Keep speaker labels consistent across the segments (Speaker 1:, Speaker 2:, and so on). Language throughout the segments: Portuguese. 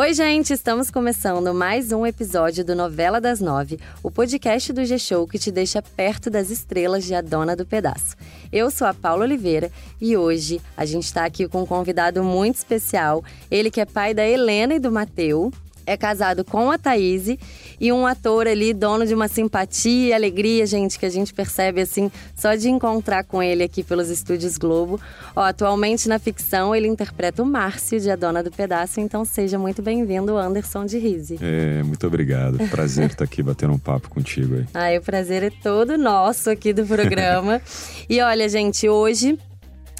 Speaker 1: Oi, gente, estamos começando mais um episódio do Novela das Nove, o podcast do G-Show que te deixa perto das estrelas de A Dona do Pedaço. Eu sou a Paula Oliveira e hoje a gente está aqui com um convidado muito especial, ele que é pai da Helena e do Mateu, é casado com a Thaís e um ator ali, dono de uma simpatia e alegria, gente, que a gente percebe assim, só de encontrar com ele aqui pelos estúdios Globo. Ó, atualmente na ficção ele interpreta o Márcio de A Dona do Pedaço, então seja muito bem-vindo, Anderson de Rise.
Speaker 2: É, muito obrigado. Prazer estar aqui batendo um papo contigo aí.
Speaker 1: Ah, o prazer é todo nosso aqui do programa. e olha, gente, hoje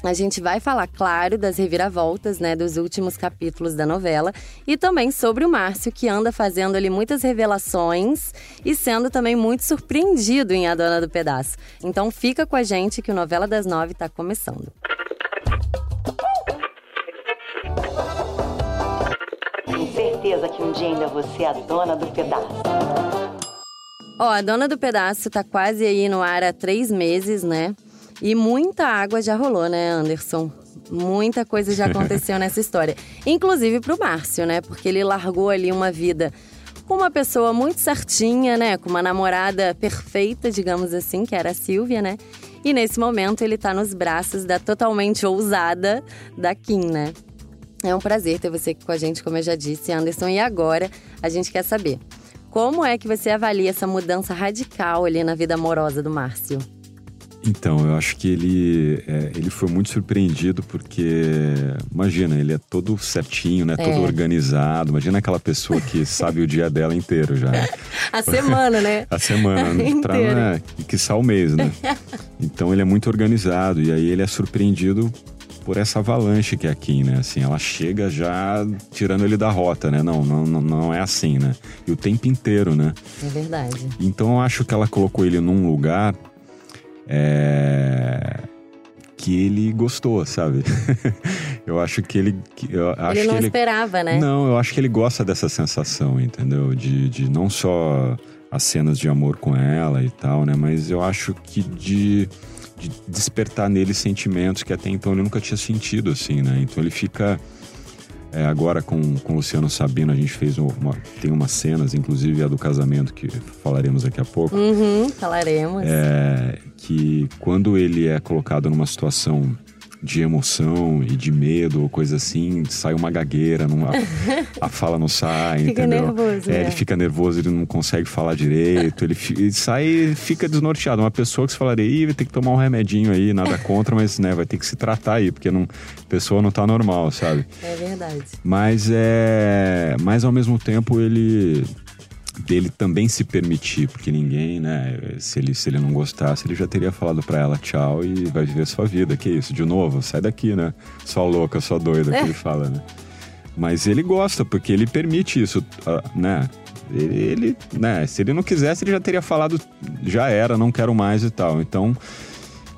Speaker 1: a gente vai falar, claro, das reviravoltas, né, dos últimos capítulos da novela e também sobre o Márcio, que anda fazendo ali muitas revelações e sendo também muito surpreendido em A Dona do Pedaço. Então fica com a gente que o Novela das Nove está começando.
Speaker 3: Tenho certeza que um dia ainda você é a dona do pedaço.
Speaker 1: Ó, a Dona do Pedaço tá quase aí no ar há três meses, né? E muita água já rolou, né, Anderson? Muita coisa já aconteceu nessa história. Inclusive pro Márcio, né? Porque ele largou ali uma vida com uma pessoa muito certinha, né? Com uma namorada perfeita, digamos assim, que era a Silvia, né? E nesse momento ele tá nos braços da totalmente ousada da Kim, né? É um prazer ter você aqui com a gente, como eu já disse, Anderson. E agora a gente quer saber como é que você avalia essa mudança radical ali na vida amorosa do Márcio?
Speaker 2: Então, eu acho que ele, é, ele foi muito surpreendido porque, imagina, ele é todo certinho, né? Todo
Speaker 1: É.
Speaker 2: organizado. Imagina aquela pessoa que sabe o dia dela inteiro já.
Speaker 1: A semana, né?
Speaker 2: A semana, pra, né? E que o mês, né? Então ele é muito organizado e aí ele é surpreendido por essa avalanche que é aqui, né? Assim, ela chega já tirando ele da rota, né? Não, não, não, não é assim, né? E o tempo inteiro, né?
Speaker 1: É verdade.
Speaker 2: Então eu acho que ela colocou ele num lugar é, que ele gostou, sabe? eu acho que ele. que- Eu acho
Speaker 1: ele não
Speaker 2: que ele,
Speaker 1: esperava, né?
Speaker 2: Não, eu acho que ele gosta dessa sensação, entendeu? De, de não só as cenas de amor com ela e tal, né? Mas eu acho que de, de despertar nele sentimentos que até então ele nunca tinha sentido, assim, né? Então ele fica. É, agora com, com o Luciano Sabino, a gente fez uma, tem umas cenas, inclusive a do casamento, que falaremos daqui a pouco.
Speaker 1: Uhum, falaremos.
Speaker 2: É, que quando ele é colocado numa situação de emoção e de medo ou coisa assim, sai uma gagueira, não- a, a fala não sai,
Speaker 1: Fica
Speaker 2: entendeu?
Speaker 1: nervoso,
Speaker 2: É,
Speaker 1: né?
Speaker 2: ele fica nervoso, ele não consegue falar direito, ele, ele sai fica desnorteado. Uma pessoa que você falaria, Ih, vai ter que tomar um remedinho aí, nada contra, mas né, vai ter que se tratar aí, porque não, a pessoa não tá normal, sabe?
Speaker 1: É verdade.
Speaker 2: Mas é. Mas ao mesmo tempo ele. Dele também se permitir, porque ninguém, né? Se ele, se ele não gostasse, ele já teria falado pra ela tchau e vai viver sua vida. Que isso, de novo, sai daqui, né? Só louca, só doida, que ele fala, né? Mas ele gosta, porque ele permite isso, ah, né? Ele, ele, né? Se ele não quisesse, ele já teria falado, já era, não quero mais e tal. Então.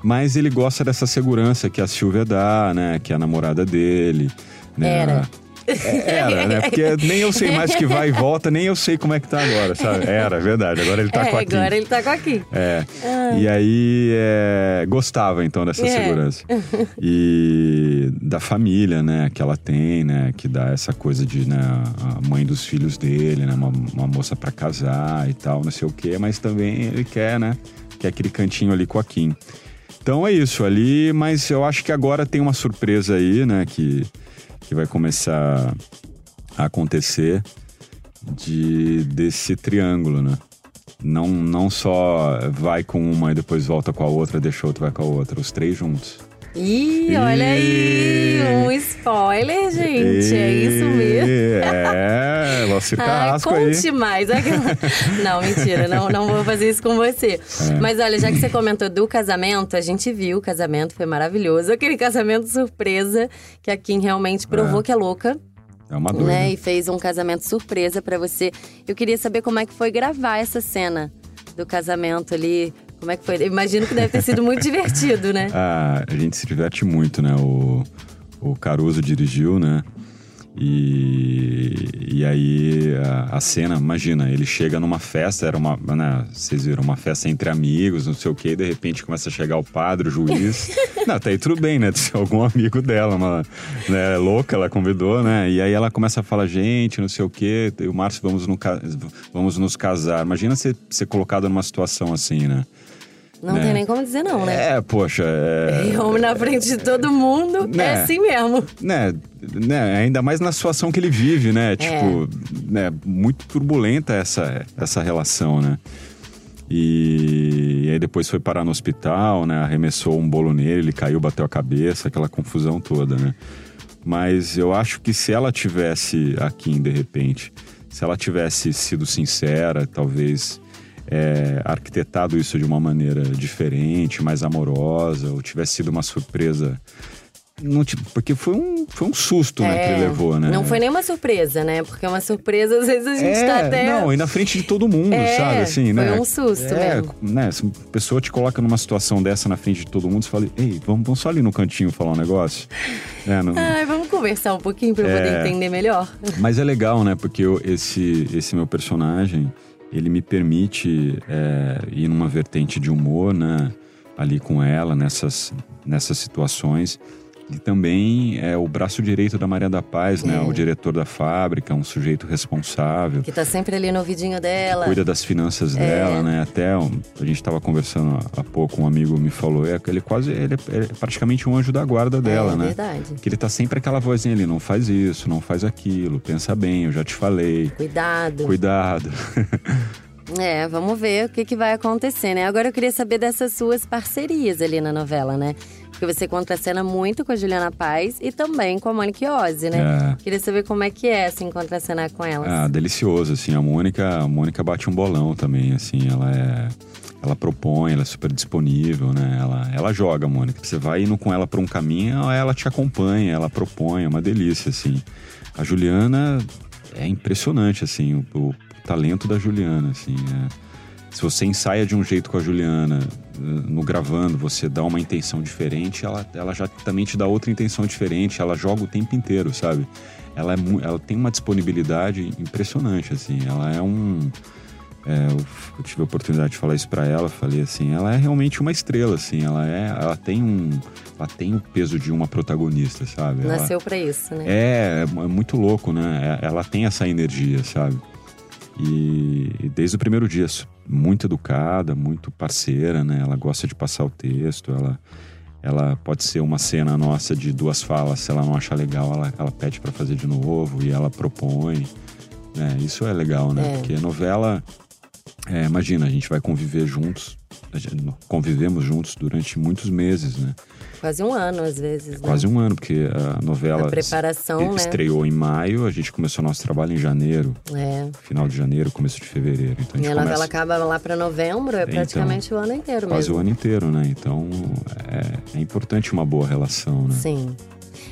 Speaker 2: Mas ele gosta dessa segurança que a Silvia dá, né? Que é a namorada dele. Né?
Speaker 1: Era.
Speaker 2: É, Era, né? Porque nem eu sei mais que vai e volta, nem eu sei como é que tá agora, sabe? Era, verdade. Agora ele tá
Speaker 1: é,
Speaker 2: com a Kim.
Speaker 1: agora ele tá com a Kim.
Speaker 2: É. E aí é, gostava então dessa
Speaker 1: É.
Speaker 2: segurança. E da família, né, que ela tem, né, que dá essa coisa de, né, a mãe dos filhos dele, né, uma, uma moça pra casar e tal, não sei o quê, mas também ele quer, né, quer aquele cantinho ali com a Kim. Então é isso ali, mas eu acho que agora tem uma surpresa aí, né, que, que vai começar a acontecer de desse triângulo, né? Não, não só vai com uma e depois volta com a outra, deixa outra vai com a outra, os três juntos.
Speaker 1: Ih, olha aí! Um spoiler, gente. É isso mesmo.
Speaker 2: É,
Speaker 1: Ah,
Speaker 2: Carrasco aí.
Speaker 1: conte mais. Aquela- Não, mentira, não, não vou fazer isso com você.
Speaker 2: É.
Speaker 1: Mas olha, já que você comentou do casamento, a gente viu o casamento, foi maravilhoso. Aquele casamento surpresa que a Kim realmente provou
Speaker 2: É.
Speaker 1: que é louca.
Speaker 2: É uma doida.
Speaker 1: né? E fez um casamento surpresa pra você. Eu queria saber como é que foi gravar essa cena do casamento ali. Como é que foi? Eu imagino que deve ter sido muito divertido, né?
Speaker 2: Ah, a gente se diverte muito, né? O, o Caruso dirigiu, né? E, e aí a, a cena, imagina, ele chega numa festa, era uma, né, vocês viram, uma festa entre amigos, não sei o quê, e de repente começa a chegar o padre, o juiz. não, tá aí tudo bem, né? Algum amigo dela, uma né, louca, ela convidou, né? E aí ela começa a falar, gente, não sei o quê, o Márcio, vamos, no, vamos nos casar. Imagina ser, ser colocado numa situação assim, né?
Speaker 1: Não
Speaker 2: né?
Speaker 1: tem nem como dizer não, né?
Speaker 2: É, poxa. É...
Speaker 1: Homem na frente de todo mundo,
Speaker 2: Né?
Speaker 1: é assim mesmo.
Speaker 2: né, né, ainda mais na situação que ele vive,
Speaker 1: É.
Speaker 2: né? Tipo, né, muito turbulenta essa, essa relação, né? E, e aí depois foi parar no hospital, né? Arremessou um bolo nele, ele caiu, bateu a cabeça, aquela confusão toda, né? Mas eu acho que se ela tivesse aqui, de repente, se ela tivesse sido sincera, talvez é, arquitetado isso de uma maneira diferente, mais amorosa, ou tivesse sido uma surpresa. Não, porque foi um, foi um susto né, que ele levou, né?
Speaker 1: É, Não foi nenhuma surpresa, né? Porque uma surpresa, às vezes, a gente
Speaker 2: é,
Speaker 1: tá até.
Speaker 2: Não, e na frente de todo mundo,
Speaker 1: É,
Speaker 2: sabe? Assim,
Speaker 1: foi
Speaker 2: né?
Speaker 1: um susto
Speaker 2: é,
Speaker 1: mesmo.
Speaker 2: Né? Se a pessoa te coloca numa situação dessa na frente de todo mundo, você fala, ei, vamos, vamos só ali no cantinho falar um negócio. É, não-
Speaker 1: Ai, vamos conversar um pouquinho pra eu poder
Speaker 2: É.
Speaker 1: entender melhor.
Speaker 2: Mas é legal, né? Porque eu- esse, esse meu personagem, ele me permite é, ir numa vertente de humor, né? Ali com ela, nessas, nessas situações. E também é o braço direito da Maria da Paz, né?
Speaker 1: É.
Speaker 2: O diretor da fábrica, um sujeito responsável.
Speaker 1: Que tá sempre ali no ouvidinho dela.
Speaker 2: cuida das finanças dela, né? Até um- a gente estava conversando há- pouco, um amigo me falou, é que ele quase, ele é, ele é praticamente um anjo da guarda dela,
Speaker 1: é,
Speaker 2: né?
Speaker 1: verdade.
Speaker 2: Que ele tá sempre aquela vozinha ali, não faz isso, não faz aquilo, pensa bem, eu já te falei,
Speaker 1: Cuidado.
Speaker 2: cuidado.
Speaker 1: É, vamos ver o que, que vai acontecer, né? Agora eu queria saber dessas suas parcerias ali na novela, né? Porque você contracena muito com a Juliana Paz e também com a Monique Ozzy, né?
Speaker 2: É.
Speaker 1: Queria saber como é que é, assim, contracenar com elas.
Speaker 2: Ah, delicioso, assim, a Mônica, a Mônica bate um bolão também, assim, ela é... Ela propõe, ela é super disponível, né? Ela, ela joga, Mônica. Você vai indo com ela por um caminho, ela te acompanha, ela propõe, é uma delícia, assim. A Juliana é impressionante, assim, o, o talento da Juliana, assim. é. Se você ensaia de um jeito com a Juliana, eh, no gravando, você dá uma intenção diferente, ela, ela já também te dá outra intenção diferente, ela joga o tempo inteiro, sabe? Ela, é, ela tem uma disponibilidade impressionante, assim. Ela é um. é, eu, tive a oportunidade de falar isso pra ela, falei assim, ela é realmente uma estrela, assim. Ela é, ela tem um, ela tem o peso de uma protagonista, sabe?
Speaker 1: Nasceu pra isso, né?
Speaker 2: é, é muito louco, né? É- Ela tem essa energia, sabe? E, desde o primeiro dia, muito educada, muito parceira, né? Ela gosta de passar o texto, ela, ela pode ser uma cena nossa de duas falas, se ela não achar legal, ela, ela pede para fazer de novo e ela propõe. né? Isso é legal, né?
Speaker 1: É.
Speaker 2: Porque novela, é, imagina, a gente vai conviver juntos, convivemos juntos durante muitos meses, né?
Speaker 1: Quase um ano, às vezes. né?
Speaker 2: Quase um ano, porque a novela
Speaker 1: A preparação, né?
Speaker 2: estreou em maio, a gente começou nosso trabalho em janeiro,
Speaker 1: É.
Speaker 2: final de janeiro, começo de fevereiro. Então a
Speaker 1: E a novela
Speaker 2: começa
Speaker 1: acaba lá pra novembro, é
Speaker 2: Então,
Speaker 1: praticamente o ano inteiro
Speaker 2: quase
Speaker 1: mesmo.
Speaker 2: o ano inteiro, né? Então é, é importante uma boa relação, né?
Speaker 1: Sim.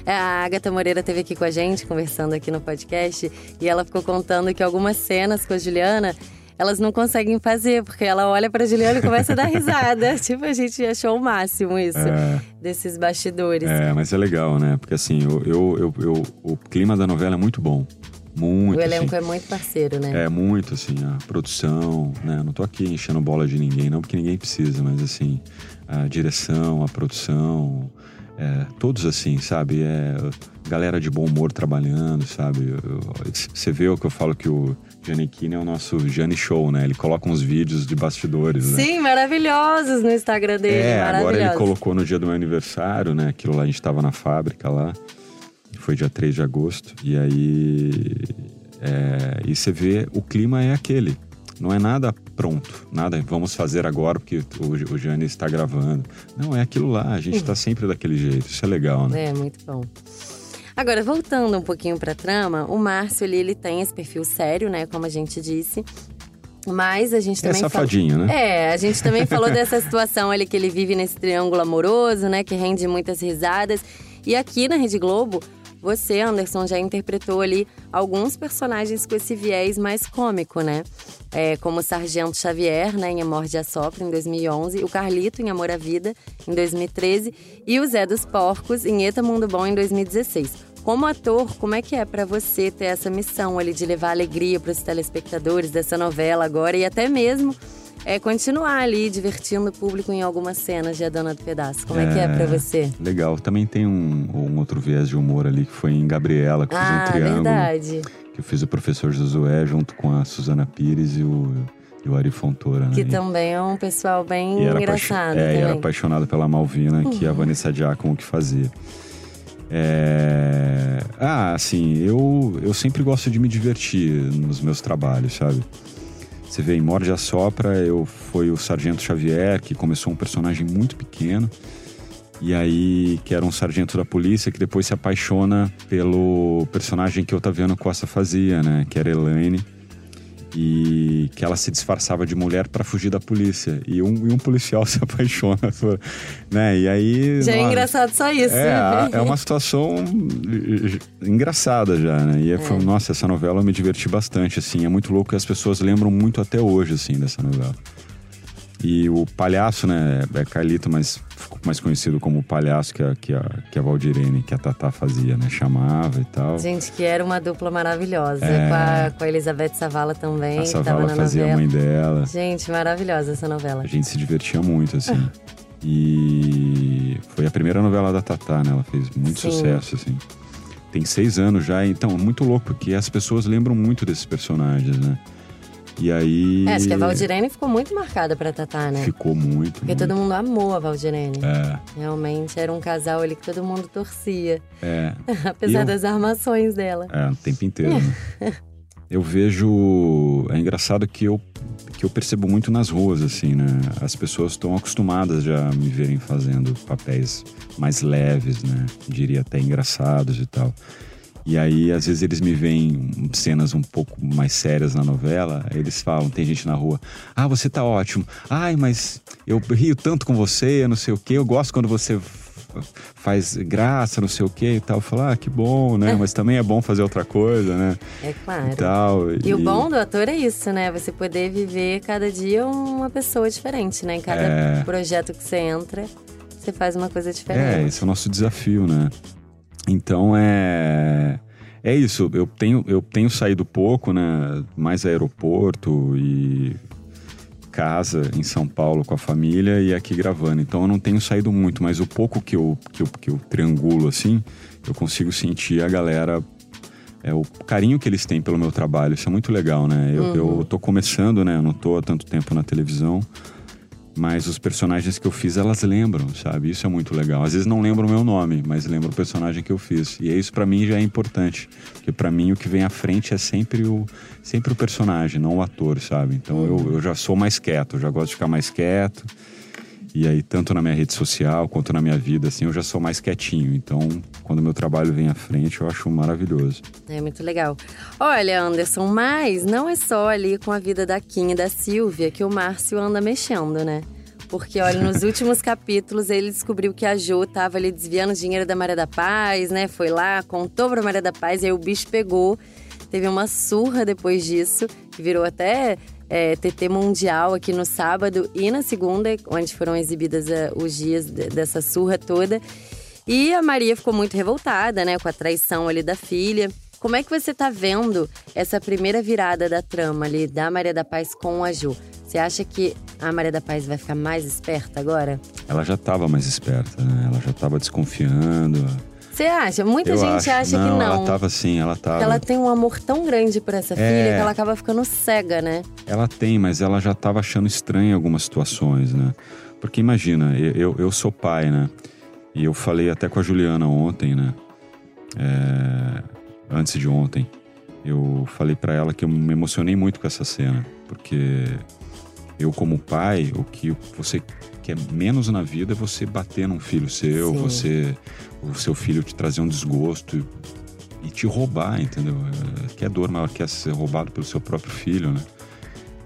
Speaker 1: É, A Agatha Moreira esteve aqui com a gente, conversando aqui no podcast, e ela ficou contando que algumas cenas com a Juliana, elas não conseguem fazer, porque ela olha pra Juliana e começa a dar risada. tipo, a gente achou o máximo isso, desses bastidores.
Speaker 2: É, mas é legal, né? Porque assim, eu, eu, eu- eu- o clima da novela é muito bom. Muito,
Speaker 1: o elenco
Speaker 2: assim.
Speaker 1: é muito parceiro, né?
Speaker 2: É muito, assim, a produção, né? Não tô aqui enchendo bola de ninguém, não, porque ninguém precisa, mas assim, a direção, a produção, é, todos assim, sabe? É, galera de bom humor trabalhando, sabe? Você vê o que eu falo que o Giannichini é o nosso Gianni Show, né? Ele coloca uns vídeos de bastidores, né?
Speaker 1: Sim, maravilhosos no Instagram dele,
Speaker 2: É, agora ele colocou no dia do meu aniversário, né? Aquilo lá, a gente tava na fábrica lá. Foi dia 3 de agosto. E aí. é, e você vê, o clima é aquele. Não é nada pronto, nada vamos fazer agora porque o, o Gianni está gravando. Não, é aquilo lá, a gente tá sempre daquele jeito. Isso é legal, né?
Speaker 1: É, muito bom. Agora, voltando um pouquinho pra trama, o Márcio ali, ele tem esse perfil sério, né? Como a gente disse. Mas a gente
Speaker 2: É
Speaker 1: também. fala-
Speaker 2: safadinho, né?
Speaker 1: É, a gente também falou dessa situação ali que ele vive nesse triângulo amoroso, né? Que rende muitas risadas. E aqui na Rede Globo, você, Anderson, já interpretou ali alguns personagens com esse viés mais cômico, né? É, como o Sargento Xavier, né, em Amor de Assopro, em 2011, o Carlito, em Amor à Vida, em 2013, e o Zé dos Porcos, em Eta Mundo Bom, em 2016. Como ator, como é que é para você ter essa missão ali de levar alegria para os telespectadores dessa novela agora e até mesmo é continuar ali divertindo o público em algumas cenas de A Dona do Pedaço. Como é, é que é para você?
Speaker 2: Legal. Também tem um, um, outro viés de humor ali que foi em Gabriela, que
Speaker 1: ah,
Speaker 2: fiz um triângulo.
Speaker 1: verdade.
Speaker 2: Que eu fiz o professor Josué junto com a Suzana Pires e o, e o Ari Fontoura. Né?
Speaker 1: Que também é um pessoal bem engraçado.
Speaker 2: É, e era apaixonado pela Malvina, uhum. que a Vanessa Giacomo que fazia. É... Ah, assim, eu, eu sempre gosto de me divertir nos meus trabalhos, sabe? Você vê em Morde a Sopra, eu fui o Sargento Xavier, que começou um personagem muito pequeno. E aí, que era um sargento da polícia que depois se apaixona pelo personagem que Otaviano Costa fazia, né? Que era Elaine e que ela se disfarçava de mulher para fugir da polícia. E um, e um policial se apaixona por, né? E aí
Speaker 1: já é engraçado só isso
Speaker 2: é, é uma situação engraçada já né? E é. foi, nossa essa novela eu me diverti bastante assim. É muito louco que as pessoas lembram muito até hoje assim dessa novela e o palhaço né é Carlito mas mais conhecido como o palhaço que a, que a, que a Valdirene, que a Tatá fazia, né? Chamava e tal.
Speaker 1: Gente, que era uma dupla maravilhosa. É... Com, a, com a Elizabeth Savala também.
Speaker 2: A Savala fazia novela. a mãe dela.
Speaker 1: Gente, maravilhosa essa novela.
Speaker 2: A gente se divertia muito, assim. e foi a primeira novela da Tatá, né? Ela fez muito Sim. sucesso, assim. Tem seis anos já, então, muito louco, porque as pessoas lembram muito desses personagens, né? E aí.
Speaker 1: É, acho que a Valdirene ficou muito marcada pra Tatá, né?
Speaker 2: Ficou muito.
Speaker 1: Porque
Speaker 2: muito.
Speaker 1: todo mundo amou a Valdirene. É. Realmente era um casal ali que todo mundo torcia.
Speaker 2: É.
Speaker 1: Apesar eu... das armações dela.
Speaker 2: É, o tempo inteiro, né? eu vejo. É engraçado que eu, que eu percebo muito nas ruas, assim, né? As pessoas estão acostumadas já a me verem fazendo papéis mais leves, né? Diria até engraçados e tal. E aí, às vezes, eles me veem cenas um pouco mais sérias na novela. Eles falam, tem gente na rua, ah, você tá ótimo. Ai, mas eu rio tanto com você, não sei o quê. Eu gosto quando você faz graça, não sei o quê e tal. Falar, ah, que bom, né? Mas também é bom fazer outra coisa, né?
Speaker 1: É claro.
Speaker 2: E, tal,
Speaker 1: e, e, o bom do ator é isso, né? Você poder viver cada dia uma pessoa diferente, né? Em cada é... projeto que você entra, você faz uma coisa diferente.
Speaker 2: É, esse é o nosso desafio, né? Então é é isso. Eu tenho eu tenho saído pouco, né? Mais aeroporto e casa em São Paulo com a família e aqui gravando. Então eu não tenho saído muito, mas o pouco que eu que eu, que eu triangulo assim, eu consigo sentir a galera é o carinho que eles têm pelo meu trabalho. Isso é muito legal, né? Eu, uhum. eu tô começando, né? Eu não tô há tanto tempo na televisão. Mas os personagens que eu fiz, elas lembram, sabe? Isso é muito legal. Às vezes não lembram o meu nome, mas lembram o personagem que eu fiz. E isso para mim já é importante, porque para mim o que vem à frente é sempre o sempre o personagem, não o ator, sabe? Então eu, eu já sou mais quieto, eu já gosto de ficar mais quieto. E aí, tanto na minha rede social quanto na minha vida, assim, eu já sou mais quietinho. Então, quando meu trabalho vem à frente, eu acho maravilhoso.
Speaker 1: É muito legal. Olha, Anderson, mas não é só ali com a vida da Kim e da Silvia que o Márcio anda mexendo, né? Porque, olha, nos últimos capítulos ele descobriu que a Jo tava ali desviando dinheiro da Maria da Paz, né? Foi lá, contou pra Maria da Paz, e aí o bicho pegou. Teve uma surra depois disso, que virou até é, TT Mundial aqui no sábado e na segunda, onde foram exibidas uh, os dias dessa surra toda. E a Maria ficou muito revoltada, né, com a traição ali da filha. Como é que você tá vendo essa primeira virada da trama ali da Maria da Paz com a Ju? Você acha que a Maria da Paz vai ficar mais esperta agora?
Speaker 2: Ela já estava mais esperta, né? Ela já estava desconfiando.
Speaker 1: Você acha? Muita
Speaker 2: eu
Speaker 1: gente
Speaker 2: acho.
Speaker 1: acha
Speaker 2: não,
Speaker 1: que não.
Speaker 2: Ela tava assim, ela tava.
Speaker 1: Ela tem um amor tão grande por essa é... filha que ela acaba ficando cega, né?
Speaker 2: Ela tem, mas ela já tava achando estranho algumas situações, né? Porque imagina, eu, eu sou pai, né? E eu falei até com a Juliana ontem, né? É... Antes de ontem. Eu falei para ela que eu me emocionei muito com essa cena. Porque eu, como pai, o que você quer menos na vida é você bater num filho seu, Sim. você o seu filho te trazer um desgosto e, e te roubar, entendeu? É, que é dor maior que é ser roubado pelo seu próprio filho, né?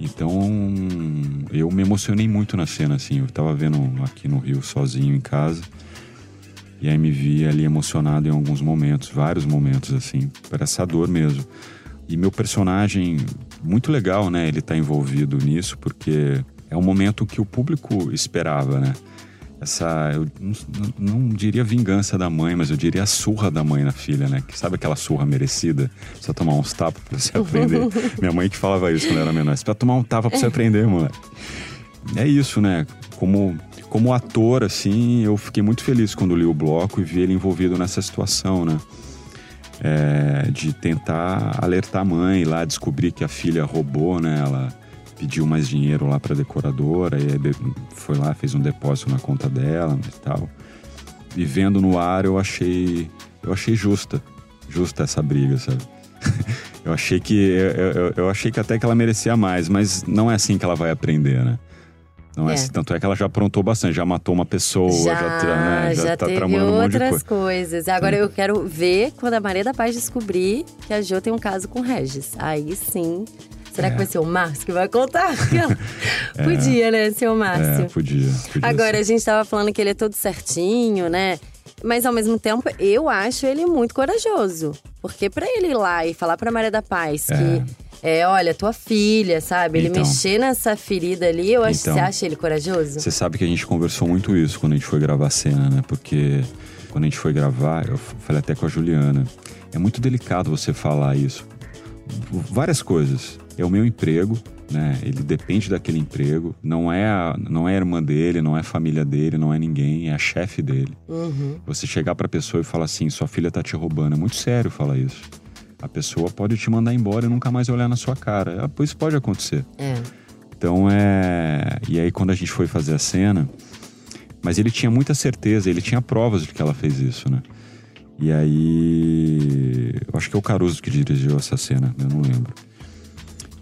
Speaker 2: Então, eu me emocionei muito na cena, assim. Eu tava vendo aqui no Rio sozinho em casa. E aí me vi ali emocionado em alguns momentos, vários momentos, assim, por essa dor mesmo. E meu personagem, muito legal, né? Ele tá envolvido nisso, porque é um momento que o público esperava, né? essa eu não, não, diria vingança da mãe, mas eu diria a surra da mãe na filha, né? Que sabe aquela surra merecida? Precisa tomar uns tapas pra você aprender. Minha mãe que falava isso quando era menor. Precisa tomar um tapa pra você aprender, moleque. É isso, né? Como como ator, assim, eu fiquei muito feliz quando li o bloco e vi ele envolvido nessa situação, né? É, de tentar alertar a mãe lá, descobrir que a filha roubou, né? Ela pediu mais dinheiro lá para decoradora e foi lá, fez um depósito na conta dela e tal. E vendo no ar, eu achei, eu achei justa, justa essa briga, sabe? eu achei que eu, eu, eu achei que até que ela merecia mais, mas não é assim que ela vai aprender, né? Não é. é. Assim, tanto é que ela já aprontou bastante, já matou uma pessoa, já, já, né, já,
Speaker 1: já
Speaker 2: tá tramando um monte de coisa.
Speaker 1: coisas. Agora sim. eu quero ver quando a Maria da Paz descobrir que a Jo tem um caso com o Regis. Aí sim. Será é. que vai ser o Márcio que vai contar? é. Podia, né, ser o Márcio.
Speaker 2: É, podia, podia
Speaker 1: Agora,
Speaker 2: ser.
Speaker 1: a gente tava falando que ele é todo certinho, né? Mas ao mesmo tempo, eu acho ele muito corajoso. Porque para ele ir lá e falar pra Maria da Paz é. que é, olha, tua filha, sabe? Ele então, mexer nessa ferida ali, eu acho então, você acha ele corajoso?
Speaker 2: Você sabe que a gente conversou muito isso quando a gente foi gravar a cena, né? Porque quando a gente foi gravar, eu falei até com a Juliana. É muito delicado você falar isso. Várias coisas. É o meu emprego, né? Ele depende daquele emprego. Não é a, não é a irmã dele, não é a família dele, não é ninguém, é a chefe dele.
Speaker 1: Uhum.
Speaker 2: Você chegar pra pessoa e falar assim, sua filha tá te roubando. É muito sério falar isso. A pessoa pode te mandar embora e nunca mais olhar na sua cara. Ah, isso pode acontecer.
Speaker 1: É.
Speaker 2: Então é. E aí, quando a gente foi fazer a cena, mas ele tinha muita certeza, ele tinha provas de que ela fez isso, né? E aí. Eu acho que é o Caruso que dirigiu essa cena, eu não lembro.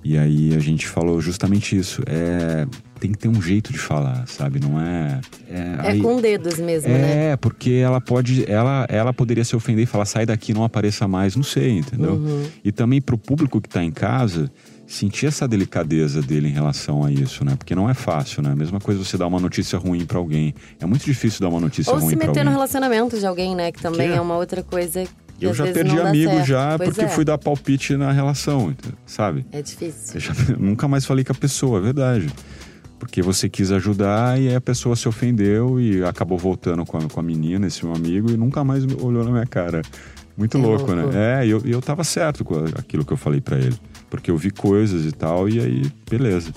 Speaker 2: E aí a gente falou justamente isso. É, tem que ter um jeito de falar, sabe? Não é.
Speaker 1: É, é aí, com dedos mesmo,
Speaker 2: é,
Speaker 1: né?
Speaker 2: É, porque ela pode. Ela, ela poderia se ofender e falar, sai daqui, não apareça mais, não sei, entendeu?
Speaker 1: Uhum.
Speaker 2: E também pro público que tá em casa, sentir essa delicadeza dele em relação a isso, né? Porque não é fácil, né? Mesma coisa você dar uma notícia ruim para alguém. É muito difícil dar uma notícia
Speaker 1: Ou
Speaker 2: ruim
Speaker 1: para alguém.
Speaker 2: Ou se
Speaker 1: meter no relacionamento de alguém, né? Que também que é? é uma outra coisa
Speaker 2: eu já perdi amigo já pois porque é. fui dar palpite na relação, sabe?
Speaker 1: É difícil.
Speaker 2: Eu já, nunca mais falei com a pessoa, é verdade. Porque você quis ajudar e a pessoa se ofendeu e acabou voltando com a, com a menina, esse meu amigo, e nunca mais olhou na minha cara. Muito é louco, louco, né? É, e eu, eu tava certo com aquilo que eu falei para ele. Porque eu vi coisas e tal, e aí, beleza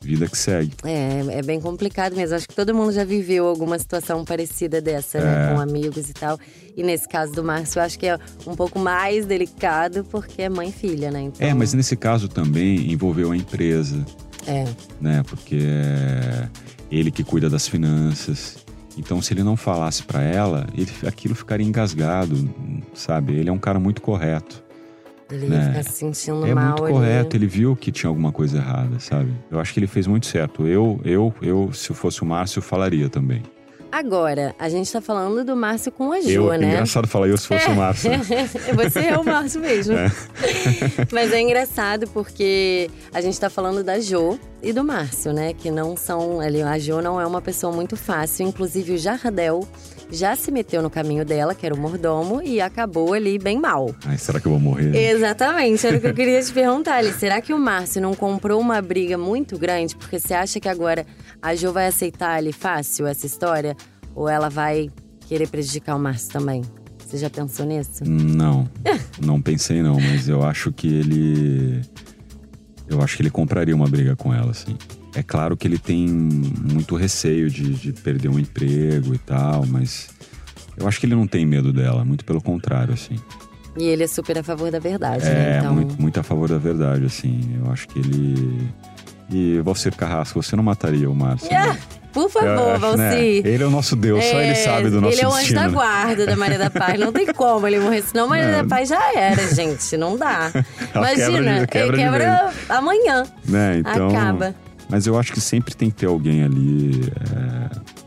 Speaker 2: vida que segue.
Speaker 1: É, é bem complicado mesmo. Acho que todo mundo já viveu alguma situação parecida dessa, né? É. Com amigos e tal. E nesse caso do Márcio, eu acho que é um pouco mais delicado porque é mãe e filha, né?
Speaker 2: Então... É, mas nesse caso também envolveu a empresa.
Speaker 1: É.
Speaker 2: Né? Porque é ele que cuida das finanças. Então, se ele não falasse para ela, ele, aquilo ficaria engasgado, sabe? Ele é um cara muito correto.
Speaker 1: Ele né? ficar se sentindo
Speaker 2: é
Speaker 1: mal.
Speaker 2: É muito
Speaker 1: ali.
Speaker 2: correto, ele viu que tinha alguma coisa errada, sabe? Eu acho que ele fez muito certo. Eu, eu, eu, se eu fosse o Márcio, falaria também.
Speaker 1: Agora, a gente tá falando do Márcio com a Jo, né?
Speaker 2: É engraçado falar eu se fosse
Speaker 1: é.
Speaker 2: o Márcio. Né?
Speaker 1: Você é o Márcio mesmo. É. Mas é engraçado porque a gente tá falando da Jo e do Márcio, né? Que não são. A Jo não é uma pessoa muito fácil. Inclusive, o Jardel já se meteu no caminho dela, que era o mordomo, e acabou ali bem mal.
Speaker 2: Ai, será que eu vou morrer?
Speaker 1: Exatamente, era o que eu queria te perguntar ali. Será que o Márcio não comprou uma briga muito grande? Porque você acha que agora a Jo vai aceitar ali fácil essa história? Ou ela vai querer prejudicar o Márcio também? Você já pensou nisso?
Speaker 2: Não, não pensei não, mas eu acho que ele. Eu acho que ele compraria uma briga com ela, assim. É claro que ele tem muito receio de, de perder um emprego e tal, mas eu acho que ele não tem medo dela, muito pelo contrário, assim.
Speaker 1: E ele é super a favor da verdade,
Speaker 2: é,
Speaker 1: né?
Speaker 2: Então... muito, muito a favor da verdade, assim. Eu acho que ele. E Valcir Carrasco, você não mataria o Márcio?
Speaker 1: Yeah. Né? Por favor, acho, Valcir. Né?
Speaker 2: Ele é o nosso Deus, é, só ele é, sabe do nosso
Speaker 1: Ele é o anjo
Speaker 2: destino.
Speaker 1: da guarda da Maria da Paz. Não tem como ele morrer, senão a Maria é. da Paz já era, gente. Não dá. Imagina, quebra, de, quebra, quebra amanhã.
Speaker 2: Né? Então,
Speaker 1: Acaba.
Speaker 2: Mas eu acho que sempre tem que ter alguém ali. É...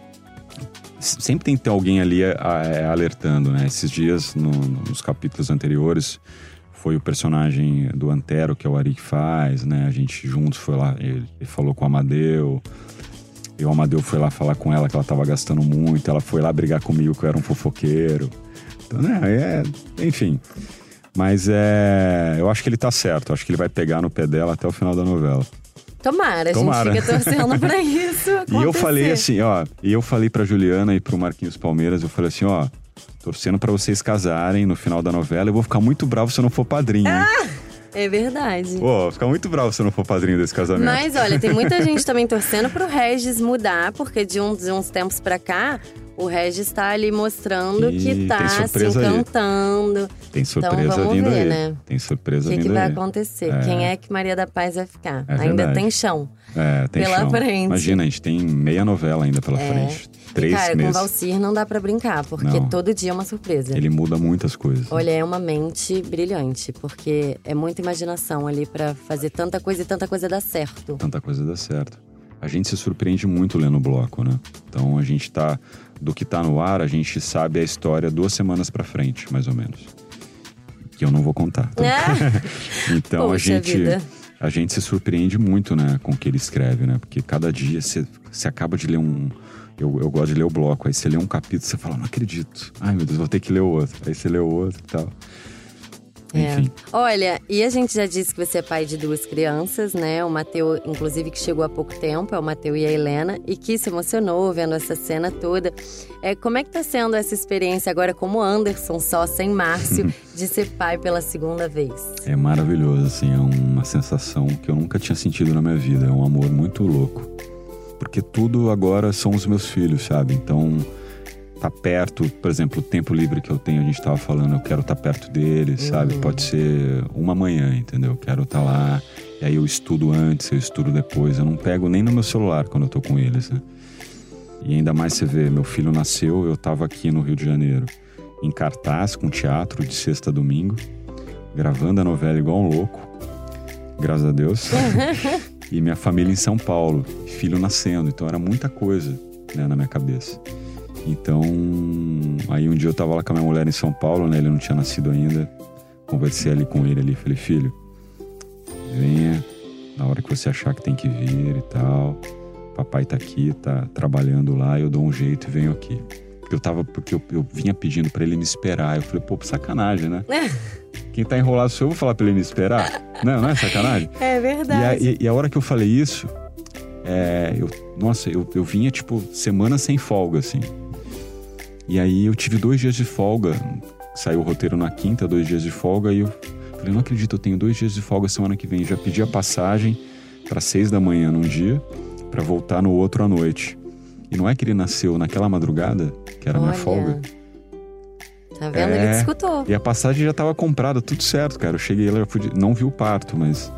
Speaker 2: Sempre tem que ter alguém ali é, alertando, né? Esses dias, no, nos capítulos anteriores, foi o personagem do Antero, que é o Ari que faz, né? A gente juntos foi lá, ele, falou com o Amadeu. E o Amadeu foi lá falar com ela que ela tava gastando muito. Ela foi lá brigar comigo que eu era um fofoqueiro. Então, né? É, enfim. Mas é, eu acho que ele tá certo. Acho que ele vai pegar no pé dela até o final da novela.
Speaker 1: Tomara, a
Speaker 2: Tomara.
Speaker 1: gente fica torcendo pra isso
Speaker 2: E eu falei assim, ó, e eu falei pra Juliana e pro Marquinhos Palmeiras, eu falei assim, ó, torcendo pra vocês casarem no final da novela, eu vou ficar muito bravo se eu não for padrinho. hein?
Speaker 1: É verdade.
Speaker 2: Pô, vou ficar muito bravo se não for padrinho desse casamento.
Speaker 1: Mas olha, tem muita gente também torcendo pro Regis mudar, porque de uns, de uns tempos pra cá, o Regis tá ali mostrando
Speaker 2: Ih,
Speaker 1: que tá se
Speaker 2: surpresa aí.
Speaker 1: encantando.
Speaker 2: Tem surpresa
Speaker 1: então vamos
Speaker 2: vindo
Speaker 1: ver,
Speaker 2: aí.
Speaker 1: né?
Speaker 2: Tem
Speaker 1: O
Speaker 2: surpresa
Speaker 1: que,
Speaker 2: vindo
Speaker 1: que vai
Speaker 2: aí.
Speaker 1: acontecer?
Speaker 2: É.
Speaker 1: Quem é que Maria da Paz vai ficar?
Speaker 2: É
Speaker 1: Ainda
Speaker 2: verdade.
Speaker 1: tem chão.
Speaker 2: É, tem
Speaker 1: Pela
Speaker 2: chão.
Speaker 1: frente.
Speaker 2: Imagina, a gente tem meia novela ainda pela
Speaker 1: É.
Speaker 2: frente. Três
Speaker 1: cara, com o
Speaker 2: meses.
Speaker 1: Valcir não dá pra brincar, porque
Speaker 2: Não.
Speaker 1: todo dia é uma surpresa.
Speaker 2: Ele muda muitas coisas.
Speaker 1: Olha, é uma mente brilhante, porque é muita imaginação ali pra fazer tanta coisa e tanta coisa dar certo.
Speaker 2: Tanta coisa dá certo. A gente se surpreende muito lendo o bloco, né? Então a gente tá. Do que tá no ar, a gente sabe a história duas semanas pra frente, mais ou menos. Que eu não vou contar. tá? Então a
Speaker 1: Poxa
Speaker 2: gente.
Speaker 1: vida.
Speaker 2: A gente se surpreende muito, né, com o que ele escreve, né? Porque cada dia você acaba de ler um. Eu, eu gosto de ler o bloco. Aí você lê um capítulo, você fala, não acredito. Ai, meu Deus, vou ter que ler o outro. Aí você lê o outro e tal.
Speaker 1: É.
Speaker 2: Enfim.
Speaker 1: Olha, e a gente já disse que você é pai de duas crianças, né? O Mateu, inclusive, que chegou há pouco tempo, é o Mateu e a Helena, e que se emocionou vendo essa cena toda. É, como é que tá sendo essa experiência agora como Anderson, só sem Márcio, de ser pai pela segunda vez?
Speaker 2: É maravilhoso, assim, é uma sensação que eu nunca tinha sentido na minha vida. É um amor muito louco. Porque tudo agora são os meus filhos, sabe? Então, tá perto, por exemplo, o tempo livre que eu tenho, a gente tava falando, eu quero estar perto deles, sabe? Pode ser uma manhã, entendeu? Eu quero estar lá. E aí eu estudo antes, eu estudo depois. Eu não pego nem no meu celular quando eu tô com eles, né? E ainda mais você vê, meu filho nasceu, eu tava aqui no Rio de Janeiro, em cartaz, com teatro, de sexta a domingo, gravando a novela igual um louco, graças a Deus. e minha família em São Paulo, filho nascendo, então era muita coisa né, na minha cabeça. Então, aí um dia eu tava lá com a minha mulher em São Paulo, né? Ele não tinha nascido ainda. Conversei ali com ele ali, falei, filho, venha na hora que você achar que tem que vir e tal. Papai tá aqui, tá trabalhando lá, eu dou um jeito e venho aqui. Eu tava, porque eu, eu vinha pedindo pra ele me esperar. Eu falei, pô, sacanagem, né? Quem tá enrolado sou eu, vou falar pra ele me esperar. não, não é sacanagem?
Speaker 1: É
Speaker 2: E a,
Speaker 1: verdade.
Speaker 2: e- e a hora que eu falei isso, é, eu, nossa, eu, eu vinha, tipo, semana sem folga, assim. E aí eu tive dois dias de folga. Saiu o roteiro na quinta, dois dias de folga, e eu falei, não acredito, eu tenho dois dias de folga semana que vem. Já pedi a passagem para seis da manhã num dia, para voltar no outro à noite. E não é que ele nasceu naquela madrugada, que era a minha
Speaker 1: Olha.
Speaker 2: folga.
Speaker 1: Tá vendo? Ele
Speaker 2: É.
Speaker 1: te escutou.
Speaker 2: E a passagem já tava comprada, tudo certo, cara. Eu cheguei lá, eu fui, não vi o parto, mas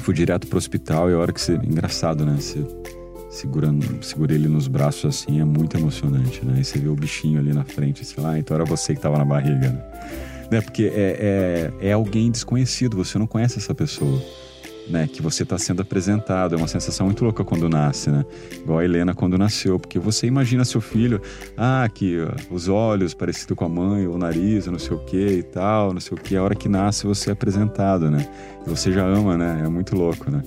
Speaker 2: fui direto pro hospital e a hora que você. Engraçado, né? Você segurando, segura ele nos braços assim, é muito emocionante, né? E você vê o bichinho ali na frente, sei lá, então era você que tava na barriga, né? Né? Porque é, é, é alguém desconhecido, você não conhece essa pessoa. Né, que você está sendo apresentado. É uma sensação muito louca quando nasce, né? Igual a Helena quando nasceu, porque você imagina seu filho, ah, que ó, os olhos parecido com a mãe, o nariz, não sei o que e tal, não sei o que. A hora que nasce você é apresentado, né? E você já ama, né? É muito louco, né?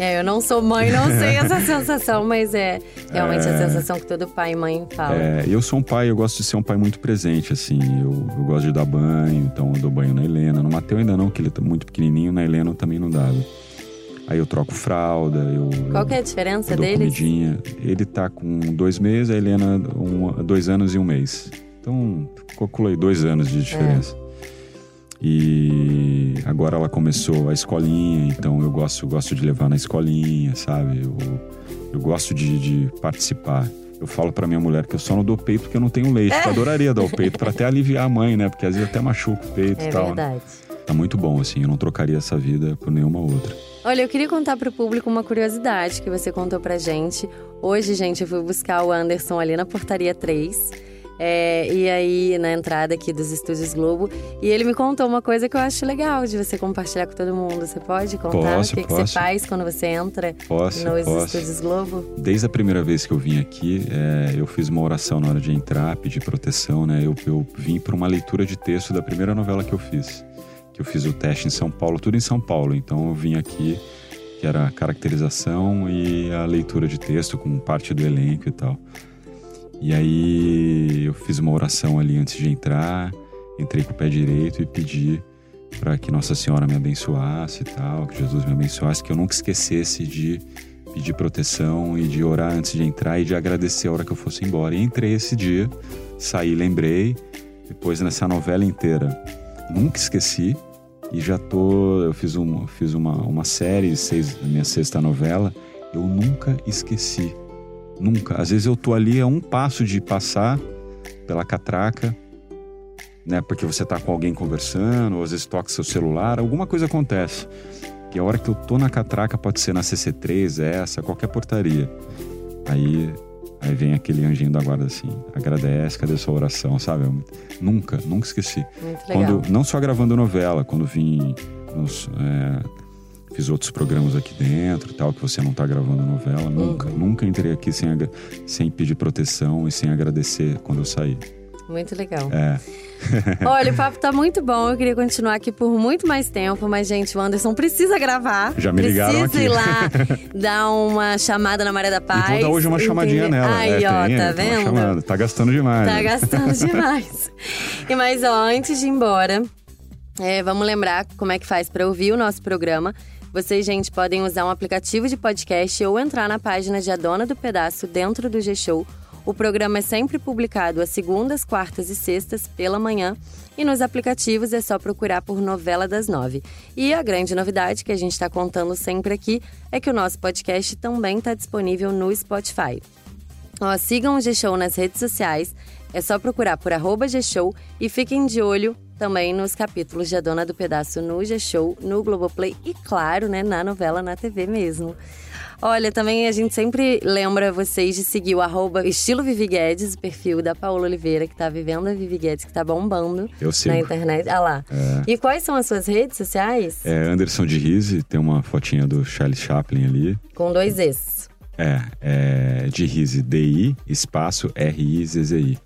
Speaker 1: É, eu não sou mãe, não sei essa sensação, mas é realmente a
Speaker 2: É.
Speaker 1: sensação que todo pai e mãe fala.
Speaker 2: É, eu sou um pai, eu gosto de ser um pai muito presente, assim. Eu, eu gosto de dar banho, então eu dou banho na Helena. No Mateu ainda não, que ele tá muito pequenininho, na Helena eu também não dava. Aí eu troco fralda, eu.
Speaker 1: Qual que é a diferença
Speaker 2: eu dou
Speaker 1: deles?
Speaker 2: comidinha. Ele tá com dois meses, a Helena um, dois anos e um mês. Então, calculei dois anos de diferença. E agora ela começou a escolinha, então eu gosto, gosto de levar na escolinha, sabe? Eu, eu gosto de, de participar. Eu falo pra minha mulher que eu só não dou peito porque eu não tenho leite. Eu adoraria dar o peito pra até aliviar a mãe, né? Porque às vezes até machuca o peito
Speaker 1: É
Speaker 2: e tal. né?
Speaker 1: verdade.
Speaker 2: Tá muito bom, assim. Eu não trocaria essa vida por nenhuma outra.
Speaker 1: Olha, eu queria contar pro público uma curiosidade que você contou pra gente. Hoje, gente, eu fui buscar o Anderson ali na portaria 3. é, e aí, na entrada aqui dos Estúdios Globo. E ele me contou uma coisa que eu acho legal de você compartilhar com todo mundo. Você pode contar
Speaker 2: Posso,
Speaker 1: o que, que você faz quando você entra
Speaker 2: Posso,
Speaker 1: nos
Speaker 2: posso.
Speaker 1: Estúdios Globo?
Speaker 2: Desde a primeira vez que eu vim aqui, é, eu fiz uma oração na hora de entrar, pedir proteção, né? Eu, eu vim para uma leitura de texto da primeira novela que eu fiz. Que eu fiz o teste em São Paulo, tudo em São Paulo. Então eu vim aqui, que era a caracterização e a leitura de texto com parte do elenco e tal. E aí eu fiz uma oração ali antes de entrar, entrei com o pé direito e pedi para que Nossa Senhora me abençoasse e tal, que Jesus me abençoasse, que eu nunca esquecesse de pedir proteção e de orar antes de entrar e de agradecer a hora que eu fosse embora. E entrei esse dia, saí, lembrei, depois nessa novela inteira, nunca esqueci. E já tô, eu fiz, um, fiz uma, uma série, seis, minha sexta novela, eu nunca esqueci. Nunca. Às vezes eu tô ali a um passo de passar pela catraca, né? Porque você tá com alguém conversando, ou às vezes toca seu celular, alguma coisa acontece. E a hora que eu tô na catraca pode ser na CC3, essa, qualquer portaria. Aí, aí vem aquele anjinho da guarda assim, agradece, cadê sua oração, sabe? Eu nunca, nunca esqueci.
Speaker 1: Muito legal.
Speaker 2: Quando, não só gravando novela, quando vim nos, é, fiz outros programas aqui dentro e tal, que você não tá gravando novela, nunca,
Speaker 1: Uhum.
Speaker 2: nunca entrei aqui sem, sem pedir proteção e sem agradecer quando eu saí.
Speaker 1: Muito legal.
Speaker 2: É,
Speaker 1: Olha, o papo tá muito bom. Eu queria continuar aqui por muito mais tempo, mas, gente, o Anderson precisa gravar.
Speaker 2: Já me ligaram
Speaker 1: precisa ir
Speaker 2: aqui.
Speaker 1: lá dar uma chamada na Maré da Paz.
Speaker 2: e vou dar hoje uma chamadinha
Speaker 1: entendeu?
Speaker 2: nela.
Speaker 1: Aí,
Speaker 2: é,
Speaker 1: ó,
Speaker 2: tem,
Speaker 1: tá vendo?
Speaker 2: chamada. Tá gastando demais.
Speaker 1: Tá gastando demais. e mas, ó, antes de ir embora, é, vamos lembrar como é que faz para ouvir o nosso programa. Vocês, gente, podem usar um aplicativo de podcast ou entrar na página de A Dona do Pedaço dentro do G-Show. O programa é sempre publicado às segundas, quartas e sextas pela manhã. E nos aplicativos é só procurar por Novela das Nove. E a grande novidade que a gente está contando sempre aqui é que o nosso podcast também está disponível no Spotify. Ó, sigam o G-Show nas redes sociais. É só procurar por arroba G-Show e fiquem de olho também nos capítulos de A Dona do Pedaço no G-Show, no Globoplay e, claro, né, na novela na TV mesmo. Olha, também a gente sempre lembra vocês de seguir o arroba estilo Vivi Guedes, o perfil da Paola Oliveira, que tá vivendo a Vivi Guedes, que tá bombando
Speaker 2: Eu sigo.
Speaker 1: na internet. Ah lá. E quais são as suas redes sociais?
Speaker 2: É Anderson de Rise, tem uma fotinha do Charlie Chaplin ali.
Speaker 1: Com dois Es.
Speaker 2: É, é de Rise, D-I, espaço R-I-Z-Z-I.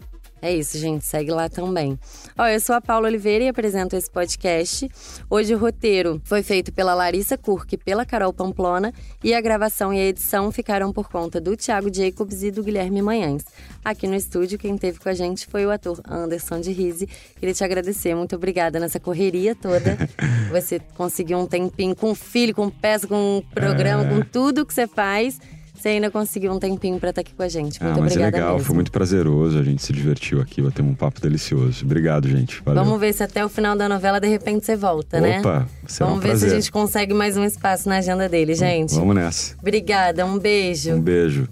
Speaker 1: É isso, gente. Segue lá também. Ó, eu sou a Paula Oliveira e apresento esse podcast. Hoje o roteiro foi feito pela Larissa Kurk e pela Carol Pamplona e a gravação e a edição ficaram por conta do Thiago Jacobs e do Guilherme Manhães. Aqui no estúdio, quem teve com a gente foi o ator Anderson de Rise. Queria te agradecer, muito obrigada nessa correria toda. Você conseguiu um tempinho com filho, com peça, com programa, com tudo que você faz. Você ainda conseguiu um tempinho pra estar aqui com a gente. Muito
Speaker 2: ah, mas é
Speaker 1: obrigada
Speaker 2: legal,
Speaker 1: mesmo.
Speaker 2: foi muito prazeroso, a gente se divertiu aqui, batemos um papo delicioso. Obrigado, gente. Valeu.
Speaker 1: Vamos ver se até o final da novela, de repente, você volta, né?
Speaker 2: Opa, será
Speaker 1: Vamos
Speaker 2: um
Speaker 1: ver se
Speaker 2: prazer.
Speaker 1: a gente consegue mais um espaço na agenda dele, gente.
Speaker 2: Vamos nessa.
Speaker 1: Obrigada, um beijo.
Speaker 2: Um beijo.